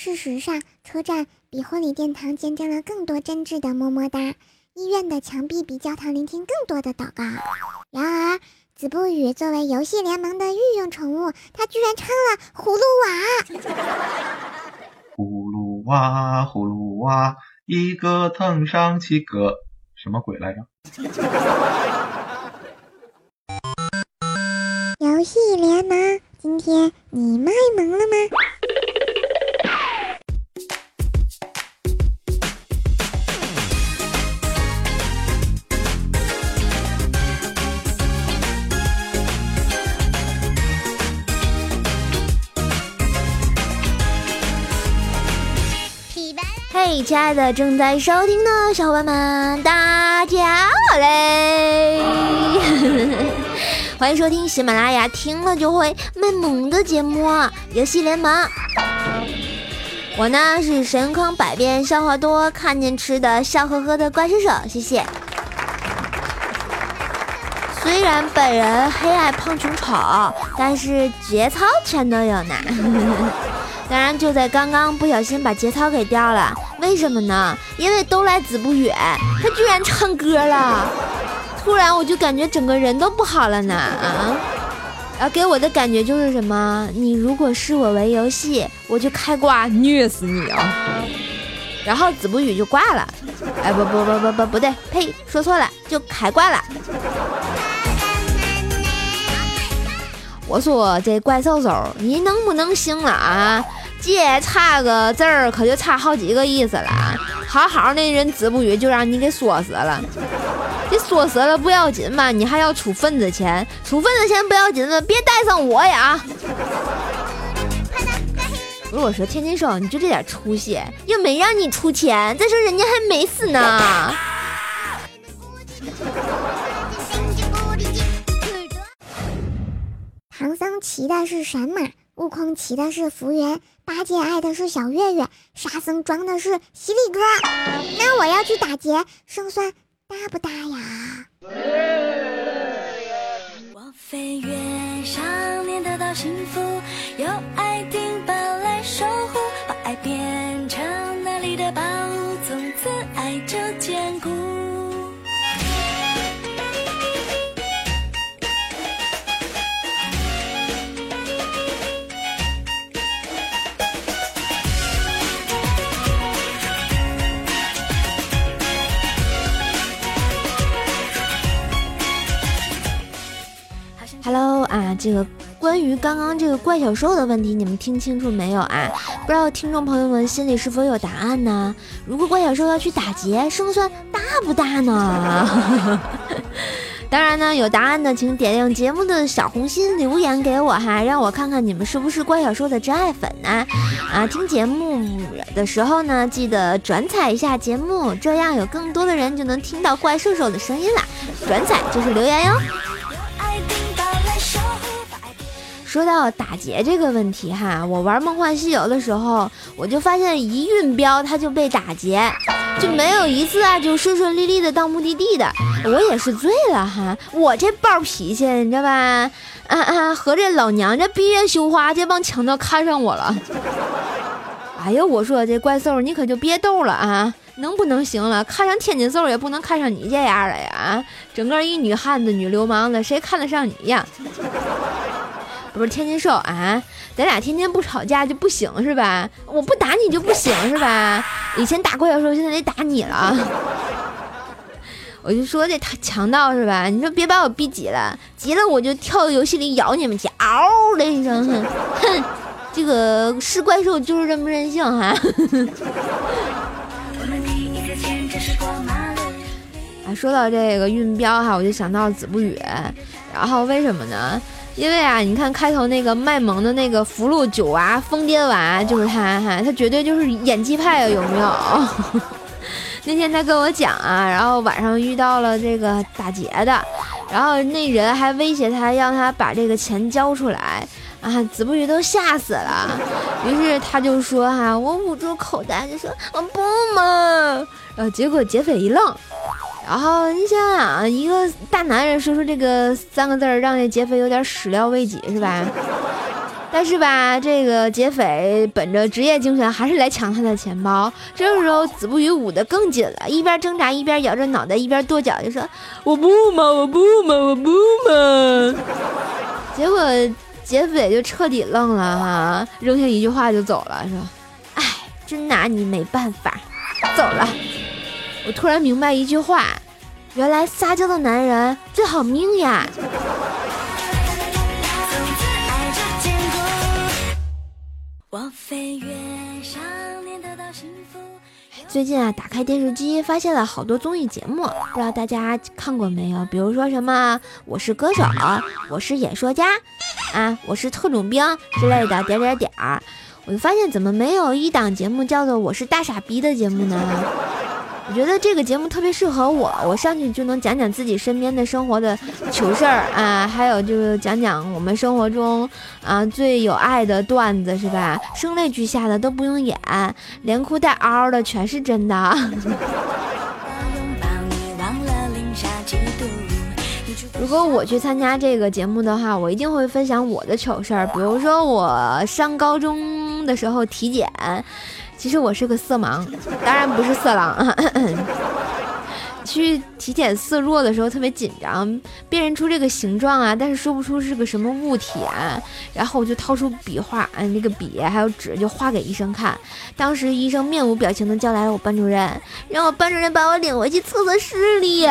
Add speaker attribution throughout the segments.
Speaker 1: 事实上，车站比婚礼殿堂见证了更多真挚的么么哒，医院的墙壁比教堂聆听更多的祷告。然而，子不语作为游戏联盟的御用宠物，它居然唱了葫芦
Speaker 2: 娃。葫芦娃，葫芦娃，一个藤上七个，什么鬼来着？
Speaker 1: 游戏联盟，今天你卖萌了吗？
Speaker 3: 嘿，亲爱的正在收听的小伙伴们，大家好嘞！欢迎收听喜马拉雅听了就会卖萌的节目《游戏联盟》。我呢是神坑百变、笑话多、看见吃的笑呵呵的怪兽手，谢谢。虽然本人黑矮胖穷丑，但是节操全都有呢。当然，就在刚刚不小心把节操给掉了。为什么呢？因为都来子不语，他居然唱歌了。突然我就感觉整个人都不好了呢。啊！啊，给我的感觉就是什么？你如果视我为游戏，我就开挂虐死你啊！然后子不语就挂了。哎，不不不不不不对，呸，说错了，就开挂了。我说这怪兽兽，你能不能行了啊？这差个字儿，可就差好几个意思了。好好那人子不语就让你给说死了。这说死了不要紧嘛，你还要出份子钱，出份子钱不要紧了，别带上我呀。不是我说天津兽，你就这点出息，又没让你出钱，再说人家还没死呢。
Speaker 1: 唐僧骑的是神马，悟空骑的是福缘。八戒爱的是小月月，沙僧装的是犀利哥。那我要去打劫，胜算大不大呀？我飞越想念得到幸福，有爱丁堡来守护，把爱变成那里的宝物，从此爱就
Speaker 3: 这个关于刚刚这个怪小兽的问题，你们听清楚没有啊？不知道听众朋友们心里是否有答案呢？如果怪小兽要去打劫，胜算大不大呢？当然呢，有答案的请点亮节目的小红心留言给我哈，让我看看你们是不是怪小兽的真爱粉呢？啊，听节目的时候呢，记得转采一下节目，这样有更多的人就能听到怪兽兽的声音啦。转采就是留言哟。说到打劫这个问题哈，我玩梦幻西游的时候，我就发现一运镖它就被打劫，就没有一次啊就顺顺利利的到目的地的。我也是醉了哈，我这暴脾气你知道吧？啊啊，和这老娘这闭月羞花，这帮强盗看上我了。哎呦，我说这怪兽，你可就别逗了啊！能不能行了？看上天津兽也不能看上你这样的呀啊！整个一女汉子、女流氓的，谁看得上你呀？不是天津兽啊，咱俩天天不吵架就不行是吧？我不打你就不行是吧？以前打怪的时候，现在得打你了。我就说这强盗是吧？你说别把我逼急了，急了我就跳游戏里咬你们去，嗷的一声，哼，这个是怪兽就是这么任性哈。啊，说到这个运镖哈，我就想到子不语，然后为什么呢？因为啊，你看开头那个卖萌的那个福禄九娃疯癫娃就是他哈，他绝对就是演技派啊，有没有？那天他跟我讲啊，然后晚上遇到了这个打劫的，然后那人还威胁他，让他把这个钱交出来啊，子不语都吓死了。于是他就说哈，我捂住口袋就说我不嘛，然后结果劫匪一愣。然后你想想，一个大男人说出这个三个字儿，让这劫匪有点始料未及，是吧？但是吧，这个劫匪本着职业精神，还是来抢他的钱包。这个时候，子不语捂得更紧了，一边挣扎一边摇着脑袋，一边跺脚，就说：“我不嘛，我不嘛，我不嘛。” 结果劫匪就彻底愣了哈，扔下一句话就走了，说：“哎，真拿你没办法。”走了。我突然明白一句话，原来撒娇的男人最好命呀。最近啊，打开电视机，发现了好多综艺节目，不知道大家看过没有？比如说什么《我是歌手》《我是演说家》啊，《我是特种兵》之类的，点点点儿。我就发现，怎么没有一档节目叫做《我是大傻逼》的节目呢？我觉得这个节目特别适合我，我上去就能讲讲自己身边的生活的糗事儿啊，还有就是讲讲我们生活中啊最有爱的段子，是吧？声泪俱下的都不用演，连哭带嗷的全是真的。如果我去参加这个节目的话，我一定会分享我的糗事儿，比如说我上高中的时候体检。其实我是个色盲，当然不是色狼啊。去体检色弱的时候特别紧张，辨认出这个形状啊，但是说不出是个什么物体啊。然后我就掏出笔画，嗯，那个笔还有纸就画给医生看。当时医生面无表情的叫来了我班主任，让我班主任把我领回去测测视力。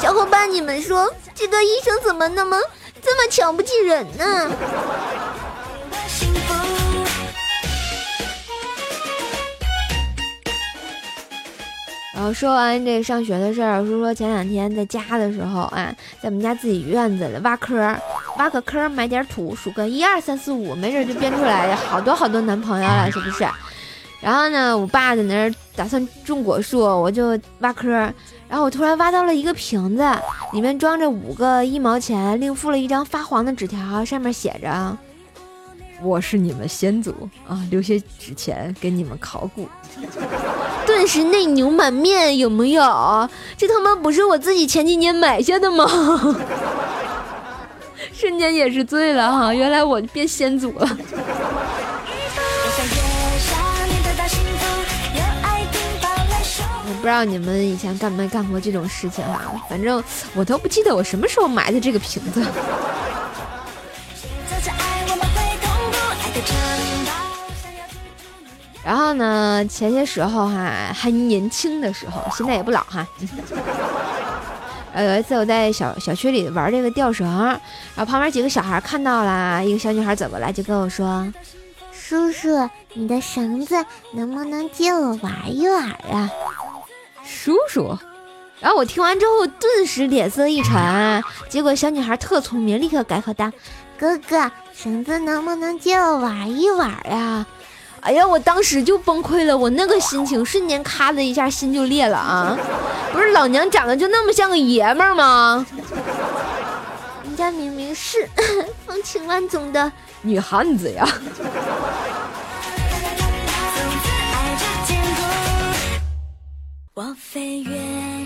Speaker 3: 小伙伴，你们说这个医生怎么那么这么瞧不起人呢？后说完这上学的事儿，说说前两天在家的时候，啊，在我们家自己院子里挖坑，挖个坑，埋点土，数个一二三四五，没准就编出来好多好多男朋友了，是不是？然后呢，我爸在那儿打算种果树，我就挖坑，然后我突然挖到了一个瓶子，里面装着五个一毛钱，另附了一张发黄的纸条，上面写着：“我是你们先祖啊，留些纸钱给你们考古。”顿时内牛满面，有没有？这他妈不是我自己前几年买下的吗？瞬间也是醉了哈！原来我变先祖了。我不知道你们以前干没干过这种事情哈，反正我都不记得我什么时候埋的这个瓶子。然后呢，前些时候哈还年轻的时候，现在也不老哈。呃，有一次我在小小区里玩这个吊绳，然后旁边几个小孩看到了，一个小女孩走过来就跟我说：“
Speaker 1: 叔叔，你的绳子能不能借我玩一玩啊？”
Speaker 3: 叔叔。然后我听完之后顿时脸色一沉，结果小女孩特聪明，立刻改口道：“
Speaker 1: 哥哥，绳子能不能借我玩一玩呀？”
Speaker 3: 哎呀，我当时就崩溃了，我那个心情瞬间咔的一下心就裂了啊！不是老娘长得就那么像个爷们儿吗？人家明明是 风情万种的女汉子呀！我飞越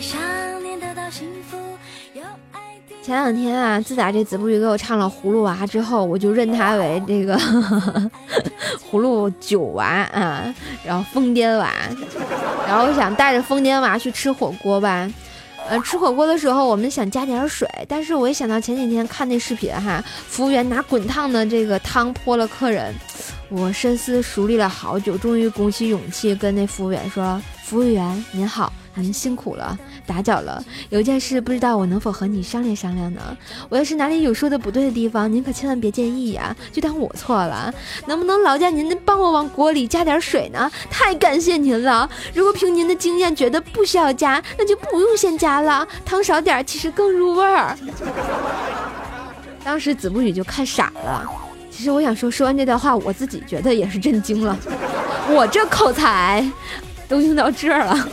Speaker 3: 想念得到幸福前两天啊，自打这子不语给我唱了《葫芦娃》之后，我就认他为这个 葫芦九娃啊，然后疯癫娃，然后我想带着疯癫娃去吃火锅吧。呃，吃火锅的时候我们想加点水，但是我一想到前几天看那视频哈，服务员拿滚烫的这个汤泼了客人，我深思熟虑了好久，终于鼓起勇气跟那服务员说：“服务员您好。”您辛苦了，打搅了。有件事不知道我能否和你商量商量呢？我要是哪里有说的不对的地方，您可千万别介意呀，就当我错了。能不能劳驾您帮我往锅里加点水呢？太感谢您了。如果凭您的经验觉得不需要加，那就不用先加了。汤少点其实更入味儿。当时子不语就看傻了。其实我想说，说完这段话，我自己觉得也是震惊了。我这口才都用到这儿了。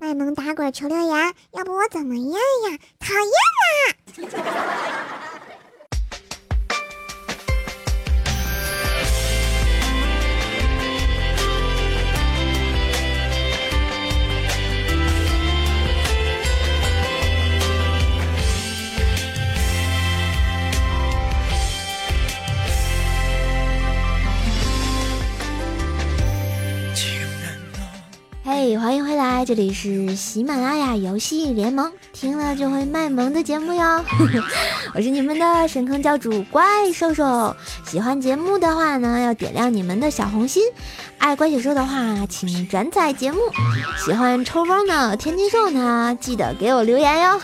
Speaker 1: 卖萌打滚求留言，要不我怎么样呀？讨厌嘿，欢迎回！
Speaker 3: 来，这里是喜马拉雅游戏联盟，听了就会卖萌的节目哟。我是你们的神坑教主怪兽兽，喜欢节目的话呢，要点亮你们的小红心；爱怪兽兽的话，请转载节目；喜欢抽风的天津兽呢，记得给我留言哟。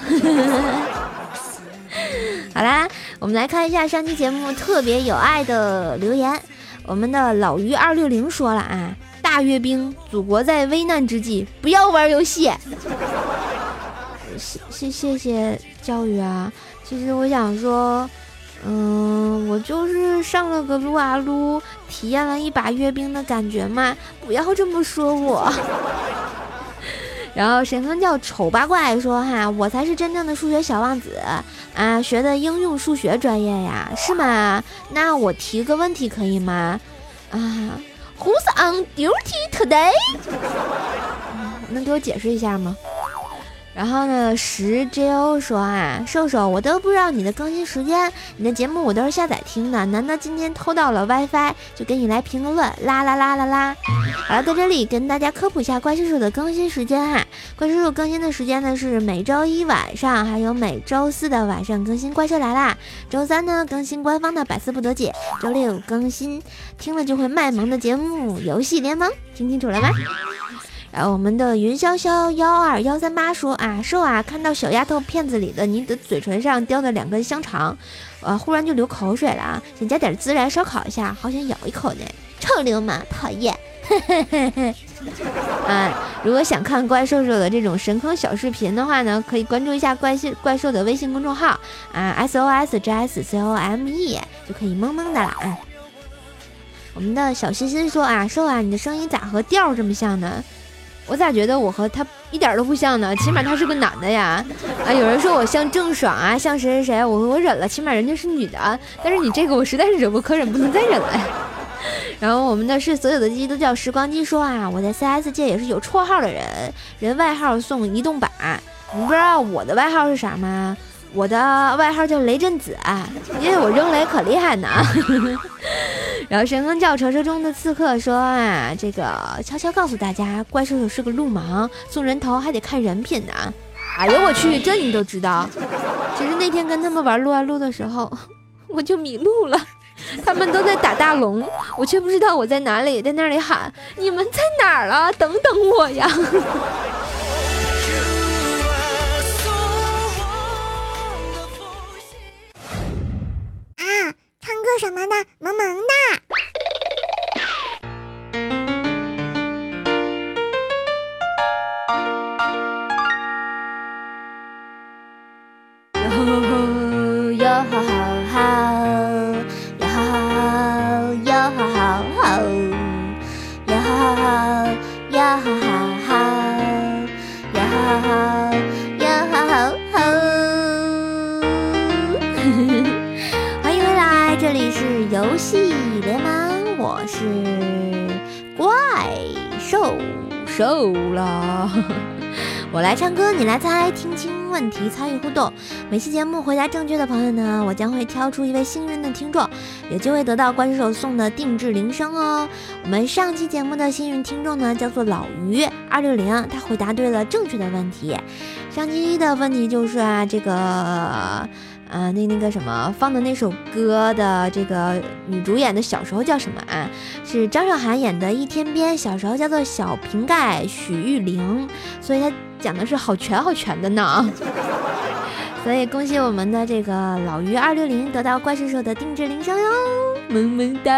Speaker 3: 好啦，我们来看一下上期节目特别有爱的留言。我们的老于二六零说了啊。大阅兵，祖国在危难之际，不要玩游戏。谢谢谢谢教育啊！其实我想说，嗯，我就是上了个撸啊撸，体验了一把阅兵的感觉嘛，不要这么说我。然后神风叫丑八怪说哈，我才是真正的数学小王子啊，学的应用数学专业呀，是吗？那我提个问题可以吗？啊？Who's on duty today？能给我解释一下吗？然后呢，十 Jo 说啊，瘦瘦，我都不知道你的更新时间，你的节目我都是下载听的，难道今天偷到了 WiFi 就给你来评个论？啦啦啦啦啦！好了，在这里跟大家科普一下怪兽兽的更新时间哈，怪兽兽更新的时间呢是每周一晚上，还有每周四的晚上更新怪兽来啦，周三呢更新官方的百思不得解，周六更新听了就会卖萌的节目游戏联盟，听清楚了吗？然后我们的云潇潇幺二幺三八说啊，瘦啊，看到小丫头片子里的你的嘴唇上叼的两根香肠，呃，忽然就流口水了啊，想加点孜然烧烤一下，好想咬一口呢，臭流氓，讨厌，嘿嘿嘿嘿。啊，如果想看怪兽兽的这种神坑小视频的话呢，可以关注一下怪兽怪兽的微信公众号啊，S O S J S C O M E 就可以萌萌的了。我们的小心心说啊，瘦啊，你的声音咋和调这么像呢？我咋觉得我和他一点都不像呢？起码他是个男的呀！啊，有人说我像郑爽啊，像谁谁谁，我我忍了，起码人家是女的。但是你这个我实在是忍无可忍，不能再忍了。然后我们的是所有的鸡都叫时光机说啊，我在 CS 界也是有绰号的人，人外号送移动版。你不知道我的外号是啥吗？我的外号叫雷震子，因为我扔雷可厉害呢。然后神风教传说中的刺客说啊，这个悄悄告诉大家，怪兽兽是个路盲，送人头还得看人品呢。哎呦我去，这你都知道？其实那天跟他们玩撸啊撸的时候，我就迷路了，他们都在打大龙，我却不知道我在哪里，在那里喊你们在哪儿了？等等我呀！
Speaker 1: 唱歌什么的，萌萌的。
Speaker 3: 瘦了，我来唱歌，你来猜，听清问题，参与互动。每期节目回答正确的朋友呢，我将会挑出一位幸运的听众，有机会得到关手送的定制铃声哦。我们上期节目的幸运听众呢，叫做老于二六零，他回答对了正确的问题。上期的问题就是啊，这个。啊，那那个什么放的那首歌的这个女主演的小时候叫什么啊？是张韶涵演的《一天边》，小时候叫做小瓶盖许玉玲，所以她讲的是好全好全的呢。所以恭喜我们的这个老于二六零得到怪兽兽的定制铃声哟，萌萌哒。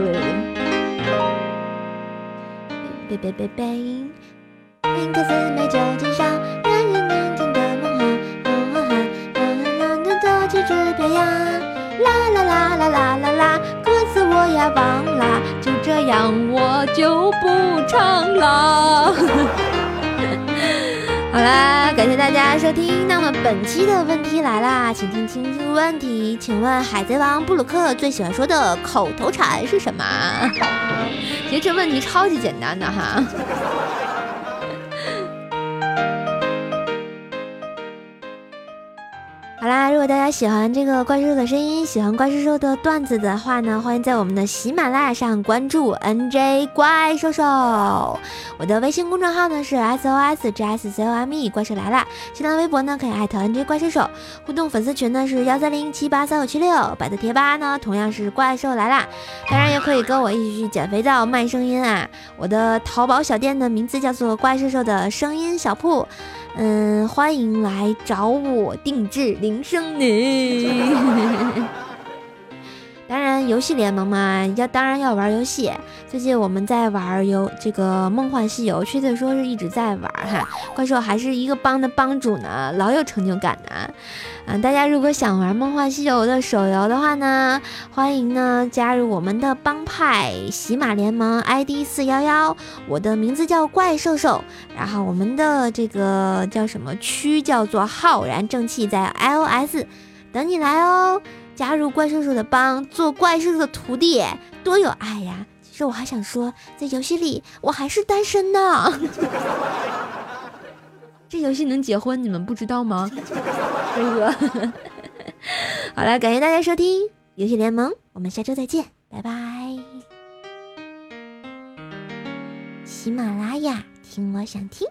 Speaker 3: 的人。拜拜拜拜。人可美就减少，让人安静的梦话，哈哈哈，让人能多几只飘呀，啦啦啦啦啦啦啦，歌词我也忘啦，就这样我就不唱啦。好啦，感谢大家收听。那么本期的问题来啦，请听清楚问题，请问海贼王布鲁克最喜欢说的口头禅是什么？其实这问题超级简单的哈。果大家喜欢这个怪兽的声音，喜欢怪兽兽的段子的话呢，欢迎在我们的喜马拉雅上关注 NJ 怪兽兽。我的微信公众号呢是 SOS JSCOME 怪兽来啦。新浪微博呢可以艾特 NJ 怪兽兽。互动粉丝群呢是幺三零七八三五七六。百度贴吧呢同样是怪兽来啦。当然也可以跟我一起去减肥皂卖声音啊。我的淘宝小店的名字叫做怪兽兽的声音小铺。嗯，欢迎来找我定制铃声呢。游戏联盟嘛，要当然要玩游戏。最近我们在玩游这个《梦幻西游》，确切说是一直在玩哈。怪兽还是一个帮的帮主呢，老有成就感呢。嗯，大家如果想玩《梦幻西游》的手游的话呢，欢迎呢加入我们的帮派喜马联盟 ID 四幺幺，我的名字叫怪兽兽，然后我们的这个叫什么区叫做浩然正气，在 iOS 等你来哦。加入怪兽兽的帮，做怪兽兽的徒弟，多有爱呀！其实我还想说，在游戏里我还是单身呢。这游戏能结婚，你们不知道吗？哥哥，好了，感谢大家收听游戏联盟，我们下周再见，拜拜。喜马拉雅，听我想听。